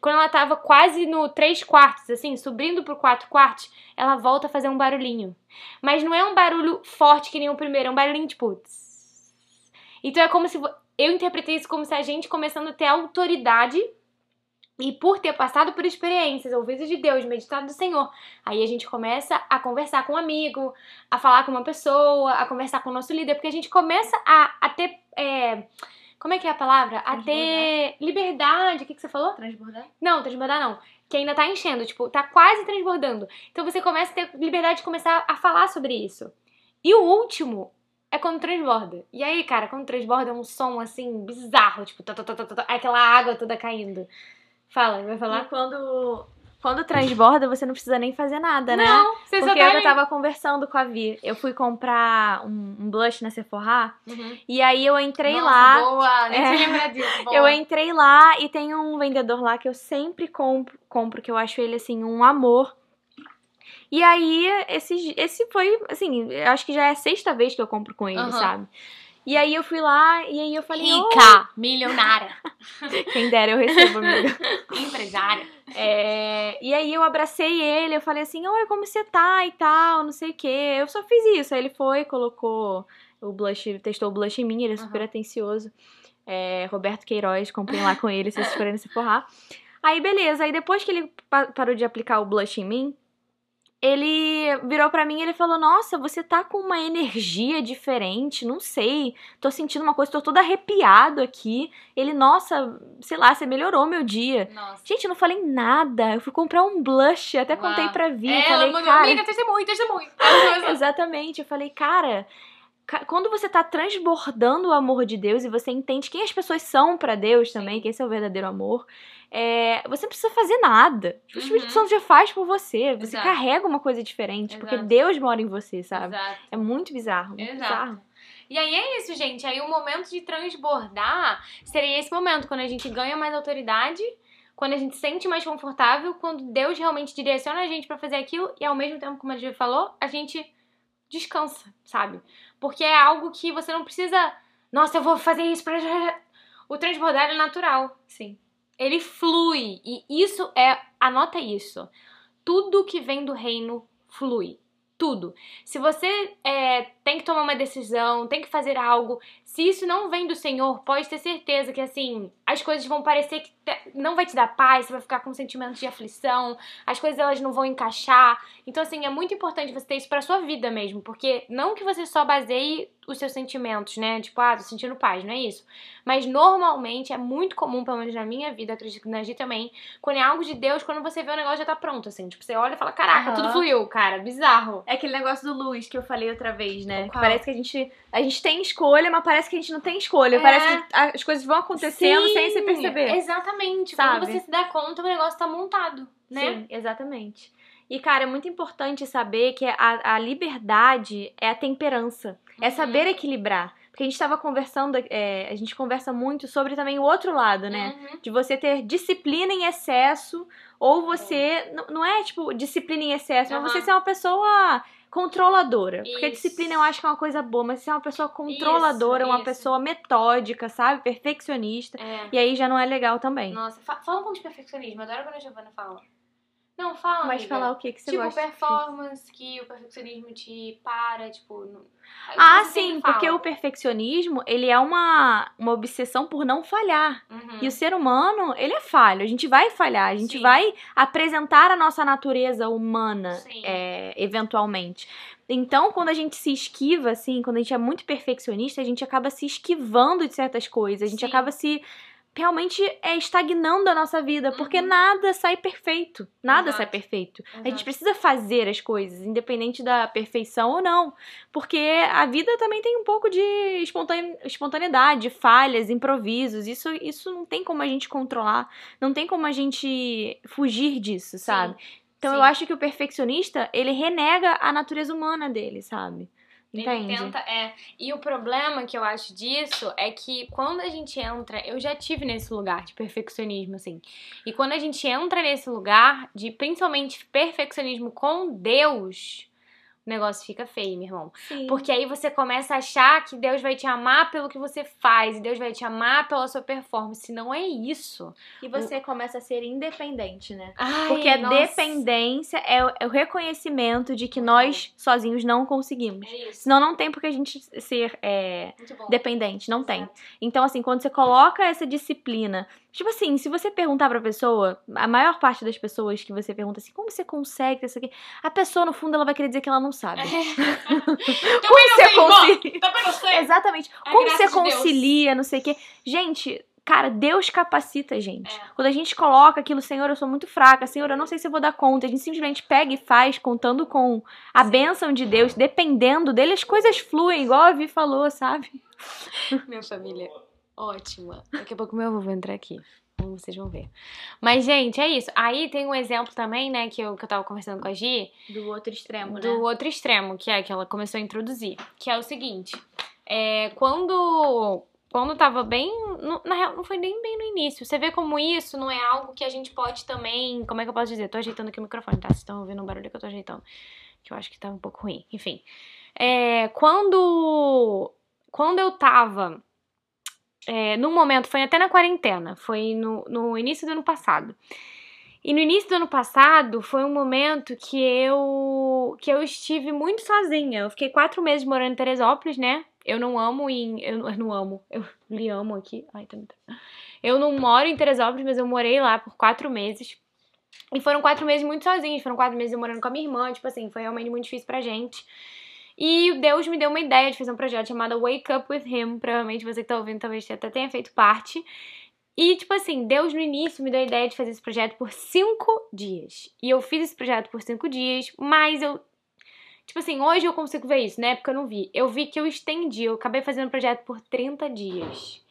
Quando ela tava quase no três quartos, assim, subindo pro quatro quartos, ela volta a fazer um barulhinho. Mas não é um barulho forte que nem o primeiro, é um barulhinho tipo. Então é como se. Eu interpretei isso como se a gente começando a ter autoridade E por ter passado por experiências, ouvidos de Deus, meditado do Senhor, aí a gente começa a conversar com um amigo, a falar com uma pessoa, a conversar com o nosso líder, porque a gente começa a, a ter. é, como é que é a palavra? A ter liberdade. O que, que você falou? Transbordar? Não, transbordar não. Que ainda tá enchendo, tipo, tá quase transbordando. Então você começa a ter liberdade de começar a falar sobre isso. E o último é quando transborda. E aí, cara, quando transborda é um som assim bizarro, tipo, tá, tá, tá, tá, tá, aquela água toda caindo. Fala, vai E falar? quando, quando transborda, você não precisa nem fazer nada, né? Não, você só Porque tá eu ali. tava conversando com a Vi. Eu fui comprar um, um blush na Sephora. Uhum. E aí eu entrei Nossa, lá. Boa, nem É. lembrado disso. Boa. Eu entrei lá e tem um vendedor lá que eu sempre compro, compro que eu acho ele assim um amor. E aí esse esse foi assim, eu acho que já é a sexta vez que eu compro com ele, Aham. sabe? E aí eu fui lá e aí eu falei, "Ô, Rica, milionária, quem dera eu recebo, amiga. empresária. É, e aí eu abracei ele, eu falei assim, oi, como você tá e tal, não sei o quê. Eu só fiz isso. Aí ele foi, colocou o blush, testou o blush em mim, ele é super atencioso. É, Roberto Queiroz, comprei lá com ele, se vocês forem se forrar. Aí beleza, aí depois que ele pa- parou de aplicar o blush em mim, ele virou pra mim e ele falou: Nossa, você tá com uma energia diferente, não sei. Tô sentindo uma coisa, tô todo arrepiado aqui. Ele, nossa, sei lá, você melhorou meu dia. Nossa. Gente, eu não falei nada. Eu fui comprar um blush, até contei Uau. pra Vi. Ela falei, mandou, cara. amiga, testemunho, testemunho. Ela Exatamente. Eu falei, cara, ca- quando você tá transbordando o amor de Deus e você entende quem as pessoas são pra Deus também, que esse é o verdadeiro amor, é, você não precisa fazer nada. O Espírito Uhum. Santo já faz por você. Você Exato. carrega uma coisa diferente, porque Exato. Deus mora em você, sabe? Exato. É muito bizarro. Muito bizarro. E aí é isso, gente. Aí o momento de transbordar seria esse momento, quando a gente ganha mais autoridade, quando a gente se sente mais confortável, quando Deus realmente direciona a gente pra fazer aquilo e ao mesmo tempo, como a gente falou, a gente descansa, sabe? Porque é algo que você não precisa, nossa, eu vou fazer isso pra o transbordar é natural. Sim. Ele flui e isso é, anota isso. Tudo que vem do reino flui. Tudo. Se você é, tem que tomar uma decisão, tem que fazer algo, se isso não vem do Senhor, pode ter certeza que assim, as coisas vão parecer que não vai te dar paz, você vai ficar com sentimentos de aflição, as coisas elas não vão encaixar. Então assim, é muito importante você ter isso pra sua vida mesmo, porque não que você só baseie os seus sentimentos, né? Tipo, ah, tô sentindo paz, não é isso. Mas normalmente é muito comum, pelo menos na minha vida, acredito que na Gi também, quando é algo de Deus, quando você vê o negócio já tá pronto, assim. Tipo, você olha e fala, caraca, Aham. tudo fluiu, cara, bizarro. É aquele negócio do luz que eu falei outra vez, né? Que parece que a gente, a gente tem escolha, mas parece que a gente não tem escolha. É. Parece que as coisas vão acontecendo Sim, sem você perceber. Exatamente. Sabe? Quando você se dá conta, o negócio tá montado, né? Sim, exatamente. E, cara, é muito importante saber que a, a liberdade é a temperança. É Uhum. saber equilibrar. Porque a gente tava conversando, é, a gente conversa muito sobre também o outro lado, né? Uhum. De você ter disciplina em excesso, ou você. n- Não é tipo disciplina em excesso, mas você ser uma pessoa controladora. Porque Isso. disciplina eu acho que é uma coisa boa, mas você é uma pessoa controladora, uma isso. pessoa metódica, sabe? Perfeccionista. É. E aí já não é legal também. Nossa, fa- fala um pouco de perfeccionismo. Adoro quando a Giovana fala. Não, fala. Mas amiga. falar o que, que você Tipo, gosta? performance, que o perfeccionismo te para, tipo. não- Ah, sim, porque o perfeccionismo, ele é uma, uma obsessão por não falhar. Uhum. E o ser humano, ele é falho. A gente vai falhar, a gente Sim. vai apresentar a nossa natureza humana, é, eventualmente. Então, quando a gente se esquiva, assim, quando a gente é muito perfeccionista, a gente acaba se esquivando de certas coisas. A gente Sim. acaba se realmente é estagnando a nossa vida, porque Uhum. nada sai perfeito. Nada sai Exato. perfeito. A gente Exato. precisa fazer as coisas, independente da perfeição ou não. Porque a vida também tem um pouco de espontane- espontaneidade, falhas, improvisos. Isso, isso não tem como a gente controlar. Não tem como a gente fugir disso, sabe? Então eu Sim. acho que o perfeccionista, ele renega a natureza humana dele, sabe? Entende? Ele tenta, é. E o problema que eu acho disso é que quando a gente entra, eu já tive nesse lugar de perfeccionismo, assim. E quando a gente entra nesse lugar de principalmente perfeccionismo com Deus, o negócio fica feio, meu irmão. Sim. Porque aí você começa a achar que Deus vai te amar pelo que você faz, e Deus vai te amar pela sua performance. Não é isso. E você começa a ser independente, né? Ai, Porque a nossa. dependência é o, é o reconhecimento de que nós sozinhos não conseguimos. É isso. Senão não tem por que a gente ser é, dependente, não tem. Exato. Então, assim, quando você coloca essa disciplina Tipo assim, se você perguntar pra pessoa, a maior parte das pessoas que você pergunta assim, como você consegue isso aqui? A pessoa, no fundo, ela vai querer dizer que ela não sabe. Também Como você concilia? Sei. Exatamente. A Como você de concilia, não sei o quê. Gente, cara, Deus capacita a gente. É. Quando a gente coloca aquilo, Senhor, eu sou muito fraca, Senhor, eu não sei se eu vou dar conta. A gente simplesmente pega e faz, contando com a bênção de Deus, dependendo dele, as coisas fluem, igual a Vi falou, sabe? Minha família ótima. Daqui a pouco meu avô vai entrar aqui. Então vocês vão ver. Mas, gente, é isso. Aí tem um exemplo também, né, que eu, que eu tava conversando com a Gi, Do outro extremo, do outro extremo, que é que ela começou a introduzir. Que é o seguinte: é, quando. Quando tava bem. na real, não foi nem bem no início. Você vê como isso não é algo que a gente pode também. Como é que eu posso dizer? Tô ajeitando aqui o microfone, tá? Vocês estão ouvindo o barulho que eu tô ajeitando. Que eu acho que tá um pouco ruim. Enfim. É, quando. Quando eu tava. É, num momento, foi até na quarentena, foi no, no início do ano passado. E no início do ano passado foi um momento que eu que eu estive muito sozinha. Eu fiquei quatro meses morando em Teresópolis, né? Eu não amo em. Eu, eu não amo. Eu lhe amo aqui. Ai, tá muito. Eu não moro em Teresópolis, mas eu morei lá por quatro meses. E foram quatro meses muito sozinhos. Foram quatro meses eu morando com a minha irmã. Tipo assim, foi realmente muito difícil pra gente. E Deus me deu uma ideia de fazer um projeto chamado Wake Up With Him. Provavelmente você que tá ouvindo talvez até tenha feito parte. E, tipo assim, Deus no início me deu a ideia de fazer esse projeto por cinco dias. E eu fiz esse projeto por cinco dias, mas eu. Tipo assim, hoje eu consigo ver isso, na época eu não vi. Eu vi que eu estendi, eu acabei fazendo o projeto por 30 dias.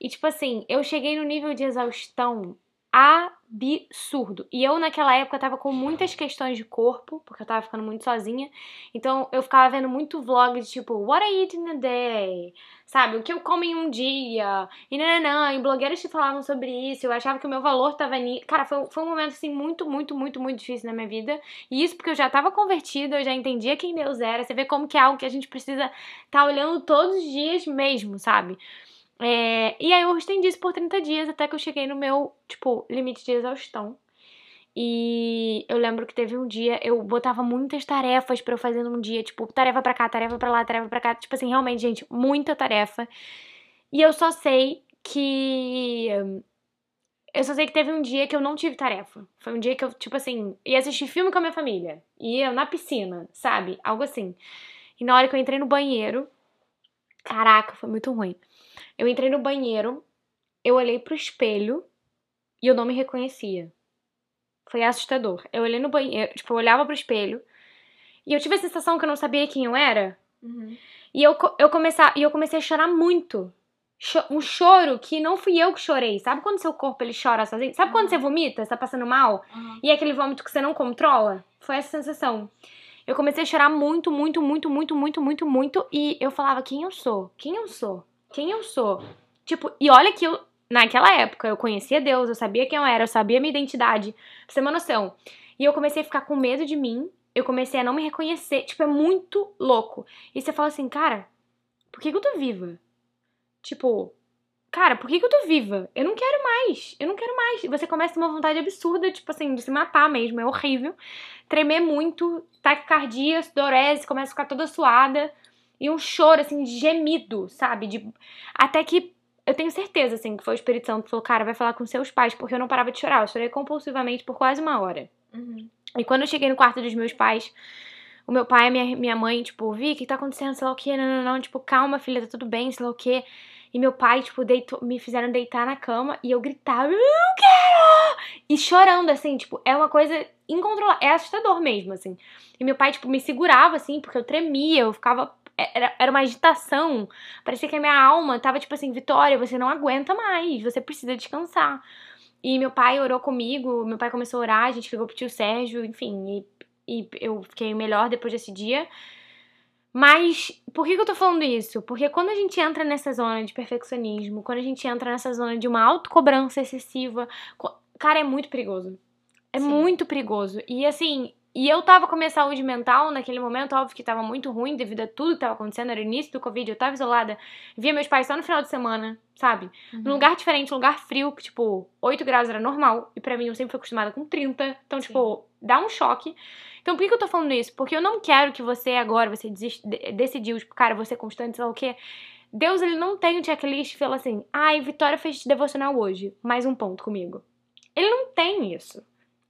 E, tipo assim, eu cheguei no nível de exaustão absurdo. E eu, naquela época, tava com muitas questões de corpo, porque eu tava ficando muito sozinha. Então, eu ficava vendo muito vlog de tipo, what I eat in a day? Sabe? O que eu como em um dia? E nananã, e blogueiras que falavam sobre isso. Eu achava que o meu valor tava nisso. Cara, foi, foi um momento, assim, muito, muito, muito, muito difícil na minha vida. E isso porque eu já tava convertida, eu já entendia quem Deus era. Você vê como que é algo que a gente precisa tá olhando todos os dias mesmo, sabe? É, e aí eu estendi isso por 30 dias até que eu cheguei no meu, tipo, limite de exaustão. E eu lembro que teve um dia, eu botava muitas tarefas pra eu fazer num dia, tipo, tarefa pra cá, tarefa pra lá, tarefa pra cá, tipo assim, realmente, gente, muita tarefa. E eu só sei que eu só sei que teve um dia que eu não tive tarefa. Foi um dia que eu, tipo assim, ia assistir filme com a minha família. Ia na piscina, sabe? Algo assim. E na hora que eu entrei no banheiro, caraca, foi muito ruim. Eu entrei no banheiro, eu olhei pro espelho e eu não me reconhecia. Foi assustador. Eu olhei no banheiro, tipo, eu olhava pro espelho e eu tive a sensação que eu não sabia quem eu era. E eu, eu, começar, e eu comecei a chorar muito. Um choro que não fui eu que chorei. Sabe quando seu corpo ele chora sozinho? Sabe quando você vomita, você tá passando mal? E é aquele vômito que você não controla? Foi essa sensação. Eu comecei a chorar muito, muito, muito, muito, muito, muito, muito. E eu falava, quem eu sou? Quem eu sou? Quem eu sou? Tipo, e olha que eu, naquela época, eu conhecia Deus, eu sabia quem eu era, eu sabia minha identidade. Pra você ter uma noção. E eu comecei a ficar com medo de mim. Eu comecei a não me reconhecer. Tipo, é muito louco. E você fala assim, cara, por que, que eu tô viva? Tipo, cara, por que, que eu tô viva? Eu não quero mais. Eu não quero mais. Você começa uma vontade absurda, tipo assim, de se matar mesmo. É horrível. Tremer muito, taquicardia, sudorese, começa a ficar toda suada. E um choro, assim, de gemido, sabe? De... Até que eu tenho certeza, assim, que foi o Espírito Santo que falou, cara, vai falar com seus pais, porque eu não parava de chorar. Eu chorei compulsivamente por quase uma hora. E quando eu cheguei no quarto dos meus pais, o meu pai e minha, minha mãe, tipo, Vi, o que tá acontecendo? Sei lá o que, não, não, não. Tipo, calma, filha, tá tudo bem, sei lá o que. E meu pai, tipo, deitou, me fizeram deitar na cama e eu gritava, eu quero! E chorando, assim, tipo, é uma coisa incontrolável. É assustador mesmo, assim. E meu pai, tipo, me segurava, assim, porque eu tremia, eu ficava. Era, era uma agitação. Parecia que a minha alma tava, tipo assim, Vitória, você não aguenta mais, você precisa descansar. E meu pai orou comigo, meu pai começou a orar, a gente ligou pro tio Sérgio, enfim, e, e eu fiquei melhor depois desse dia. Mas por que, que eu tô falando isso? Porque quando a gente entra nessa zona de perfeccionismo, quando a gente entra nessa zona de uma autocobrança excessiva, cara, é muito perigoso. É Sim. muito perigoso. E assim, e eu tava com a minha saúde mental naquele momento, óbvio que tava muito ruim devido a tudo que tava acontecendo, era o início do Covid, eu tava isolada, via meus pais só no final de semana, sabe? Num lugar diferente, um lugar frio, que tipo, 8 graus era normal, e pra mim eu sempre fui acostumada com 30, então tipo, dá um choque. Então por que, que eu tô falando isso? Porque eu não quero que você agora, você desist- de- decidiu, tipo, cara, você constante, sei lá o quê. Deus, ele não tem um checklist e fala assim, ai, Vitória fez devocional hoje, mais um ponto comigo. Ele não tem isso.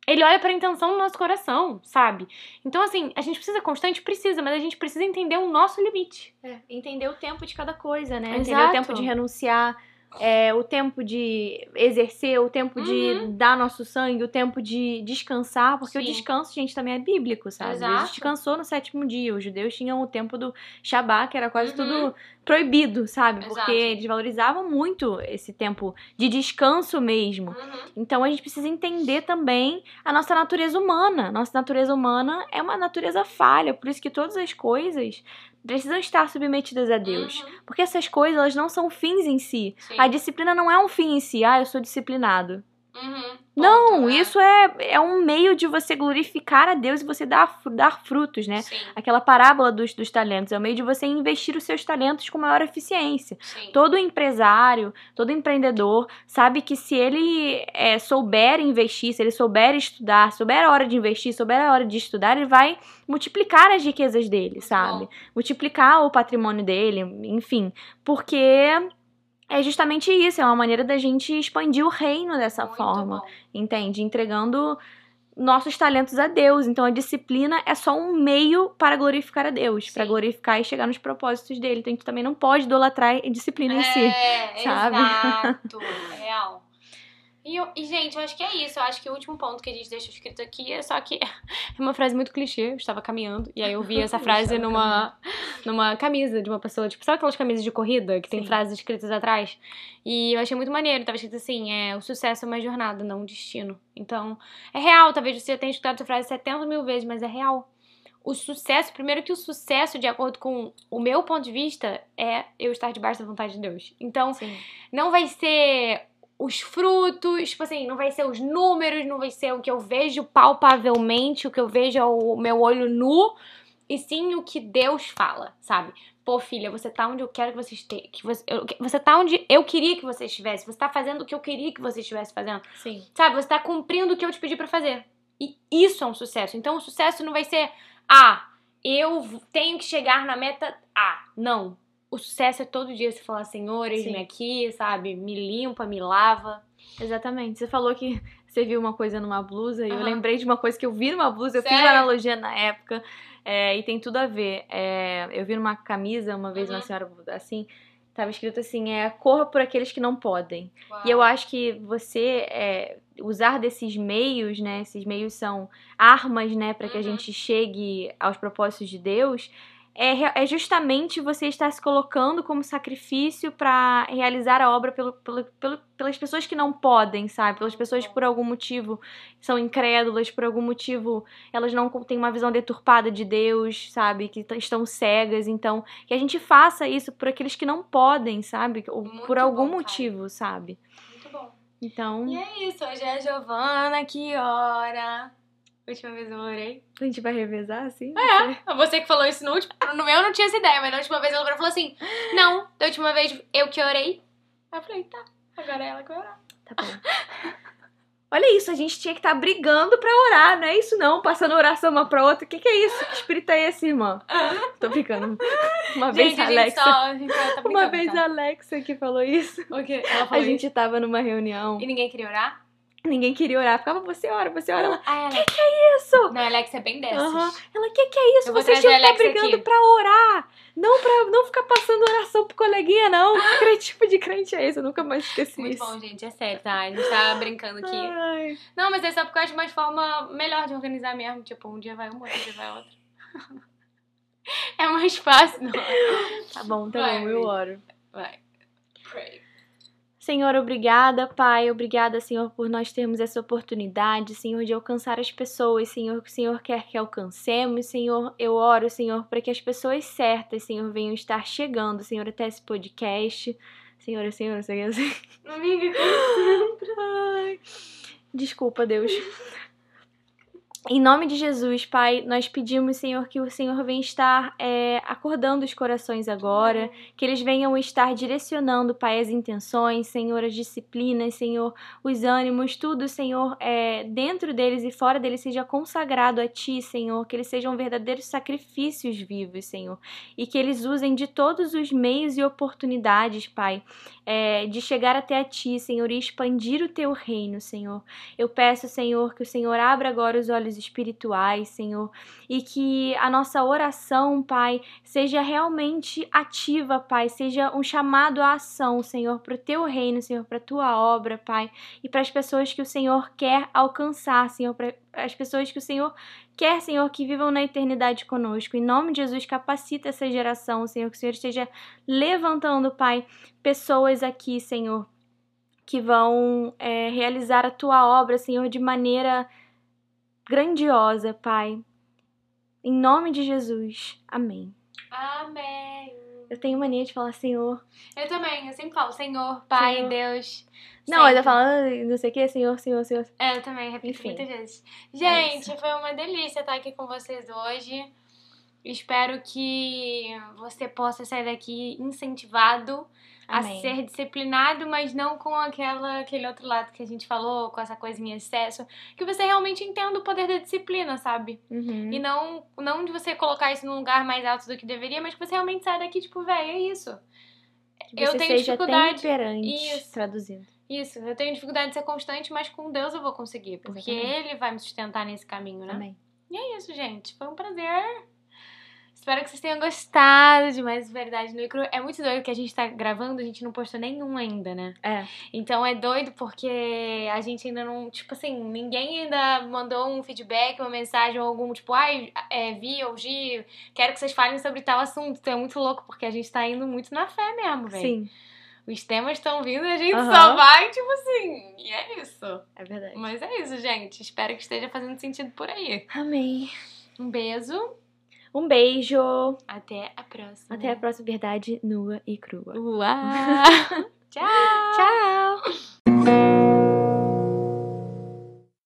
Ele olha para a intenção do nosso coração, sabe? Então, assim, a gente precisa constante? Precisa, mas a gente precisa entender o nosso limite. É, entender o tempo de cada coisa, né? Entender Exato. o tempo de renunciar, é, o tempo de exercer, o tempo de dar nosso sangue, o tempo de descansar, porque o Uhum. Sim. descanso, gente, também é bíblico, sabe? Exato. Deus descansou no sétimo dia. Os judeus tinham o tempo do Shabat, que era quase Uhum. tudo proibido, sabe? Exato. Porque eles valorizavam muito esse tempo de descanso mesmo. Então a gente precisa entender também a nossa natureza humana. Nossa natureza humana é uma natureza falha, por isso que todas as coisas precisam estar submetidas a Deus. Uhum. Porque essas coisas, elas não são fins em si. Sim. A disciplina não é um fim em si. Ah, eu sou disciplinado. Uhum. não, Ponto, né? isso é, é um meio de você glorificar a Deus e você dar, dar frutos, né? Sim, Aquela parábola dos, dos talentos. É o meio de você investir os seus talentos com maior eficiência. sim. Todo empresário, todo empreendedor sabe que se ele é, souber investir, se ele souber estudar, souber a hora de investir, souber a hora de estudar, ele vai multiplicar as riquezas dele, sabe? bom. Multiplicar o patrimônio dele, enfim. Porque é justamente isso, é uma maneira da gente expandir o reino dessa Muito forma, bom. entende? Entregando nossos talentos a Deus. Então a disciplina é só um meio para glorificar a Deus, para glorificar e chegar nos propósitos dele. Então a gente também não pode idolatrar a disciplina em si. É, sabe? exato. Real. E, eu- e, gente, eu acho que é isso. Eu acho que o último ponto que a gente deixa escrito aqui é só que é uma frase muito clichê. Eu estava caminhando e aí eu vi essa frase numa, numa camisa de uma pessoa. Tipo, sabe aquelas camisas de corrida que tem Sim. frases escritas atrás? E eu achei muito maneiro. Tava escrito assim: é, o sucesso é uma jornada, não um destino. Então, é real. Talvez você tenha escutado essa frase 70 mil vezes, mas é real. O sucesso, primeiro que o sucesso, de acordo com o meu ponto de vista, é eu estar debaixo da vontade de Deus. Então, Sim. não vai ser os frutos, tipo assim, não vai ser os números, não vai ser o que eu vejo palpavelmente, o que eu vejo é o meu olho nu, e sim o que Deus fala, sabe? Pô, filha, você tá onde eu quero que você esteja, que você, eu- você tá onde eu queria que você estivesse, você tá fazendo o que eu queria que você estivesse fazendo, Sim. sabe? Você tá cumprindo o que eu te pedi pra fazer. E isso é um sucesso. Então o sucesso não vai ser, ah, eu tenho que chegar na meta A. Não. O sucesso é todo dia você falar, Senhor, eis-me aqui, sabe? Me limpa, me lava. Exatamente. Você falou que você viu uma coisa numa blusa e eu lembrei de uma coisa que eu vi numa blusa. Eu fiz Sério? uma analogia na época é, e tem tudo a ver. É, eu vi numa camisa uma vez Uhum. uma senhora assim, tava escrito assim: é corra por aqueles que não podem. E eu acho que você é, usar desses meios, né? Esses meios são armas, né, para que a Uhum. gente chegue aos propósitos de Deus. É, é justamente você estar se colocando como sacrifício para realizar a obra pelo, pelo- pelo- pelas pessoas que não podem, sabe? Pelas pessoas que por algum motivo são incrédulas, por algum motivo elas não têm uma visão deturpada de Deus, sabe? Que estão cegas. Então, que a gente faça isso por aqueles que não podem, sabe? Ou Muito por algum bom, motivo, sabe? Muito bom. Então, E é isso, hoje é a Giovana, que hora? Última vez eu orei. a gente vai revezar assim? É, você que falou isso no último. No meu eu não tinha essa ideia, mas na última vez ela falou assim: Não, da última vez eu que orei. Aí eu falei, tá, agora é ela que vai orar. Tá bom. Olha isso, a gente tinha que estar brigando pra orar, não é isso não? Passando oração uma pra outra. O que, que é isso? Que espírito é esse, irmã? Tô brincando. Uma vez gente, a Alexa. só. A tá Uma vez tá? a Alexa que falou isso. O quê? Ela A falou gente tava numa reunião, isso. E ninguém queria orar? Ninguém queria orar. Ficava, você ora, você ora. Ela, Ah, que que é isso? Não, a Alex é bem dessas. Aham. Ela, que que é isso? Vocês tinham que a estar brigando aqui. pra orar. Não pra não ficar passando oração pro coleguinha, não. Que tipo de crente é esse? Eu nunca mais esqueci Muito isso. bom, gente, é sério, tá? A gente tá brincando aqui. Ai. Não, mas é só porque eu acho uma forma melhor de organizar mesmo. Tipo, um dia vai uma, outro dia vai outra. é mais fácil, não. Tá bom, tá Vai, bom, eu oro. Vai. Pray. Senhor, obrigada, Pai. Obrigada, Senhor, por nós termos essa oportunidade, Senhor, de alcançar as pessoas, Senhor, que o Senhor quer que alcancemos. Senhor, eu oro, Senhor, para que as pessoas certas, Senhor, venham estar chegando, Senhor, até esse podcast. Senhor, Senhor, Senhor, Senhor. Amiga, Ai. Desculpa, Deus. Em nome de Jesus, Pai, nós pedimos, Senhor, que o Senhor venha estar é, acordando os corações agora, que eles venham estar direcionando, Pai, as intenções, Senhor, as disciplinas, Senhor, os ânimos, tudo, Senhor, é, dentro deles e fora deles seja consagrado a Ti, Senhor, que eles sejam verdadeiros sacrifícios vivos, Senhor, e que eles usem de todos os meios e oportunidades, Pai, é, de chegar até a Ti, Senhor, e expandir o Teu reino, Senhor. Eu peço, Senhor, que o Senhor abra agora os olhos espirituais, Senhor, e que a nossa oração, Pai, seja realmente ativa, Pai, seja um chamado à ação, Senhor, para o Teu reino, Senhor, para a Tua obra, Pai, e para as pessoas que o Senhor quer alcançar, Senhor, para as pessoas que o Senhor quer, Senhor, que vivam na eternidade conosco. Em nome de Jesus, capacita essa geração, Senhor, que o Senhor esteja levantando, Pai, pessoas aqui, Senhor, que vão é, realizar a tua obra, Senhor, de maneira grandiosa, Pai. Em nome de Jesus. Amém. Amém. Eu tenho mania de falar Senhor. Eu também, eu sempre falo Senhor, Pai, Senhor. Deus. Não, sempre. eu falo "Ah, não sei o que, Senhor, Senhor, Senhor. É, eu também repito Enfim. muitas vezes. É Gente, isso. foi uma delícia estar aqui com vocês hoje. Espero que você possa sair daqui incentivado Amém. a ser disciplinado, mas não com aquela, aquele outro lado que a gente falou, com essa coisa em excesso. Que você realmente entenda o poder da disciplina, sabe? Uhum. E não, não de você colocar isso num lugar mais alto do que deveria, mas que você realmente saia daqui, tipo, velho, é isso. Que eu tenho dificuldade- Isso. traduzindo. Isso, eu tenho dificuldade de ser constante, mas com Deus eu vou conseguir. Porque Exatamente. Ele vai me sustentar nesse caminho, né? Amém. E é isso, gente. Foi um prazer. Espero que vocês tenham gostado de mais Verdade no Cru. É muito doido que a gente tá gravando, a gente não postou nenhum ainda, né? É. Então é doido porque a gente ainda não. Tipo assim, ninguém ainda mandou um feedback, uma mensagem ou algum tipo, ai, é, Vi ou Gi, quero que vocês falem sobre tal assunto. Então é muito louco porque a gente tá indo muito na fé mesmo, velho. Sim, Os temas estão vindo a gente Aham. só vai, tipo assim. E é isso. é verdade. Mas é isso, gente. Espero que esteja fazendo sentido por aí. Amém. Um beijo. Um beijo. Até a próxima. Até a próxima verdade nua e crua. Uau! Tchau! Tchau.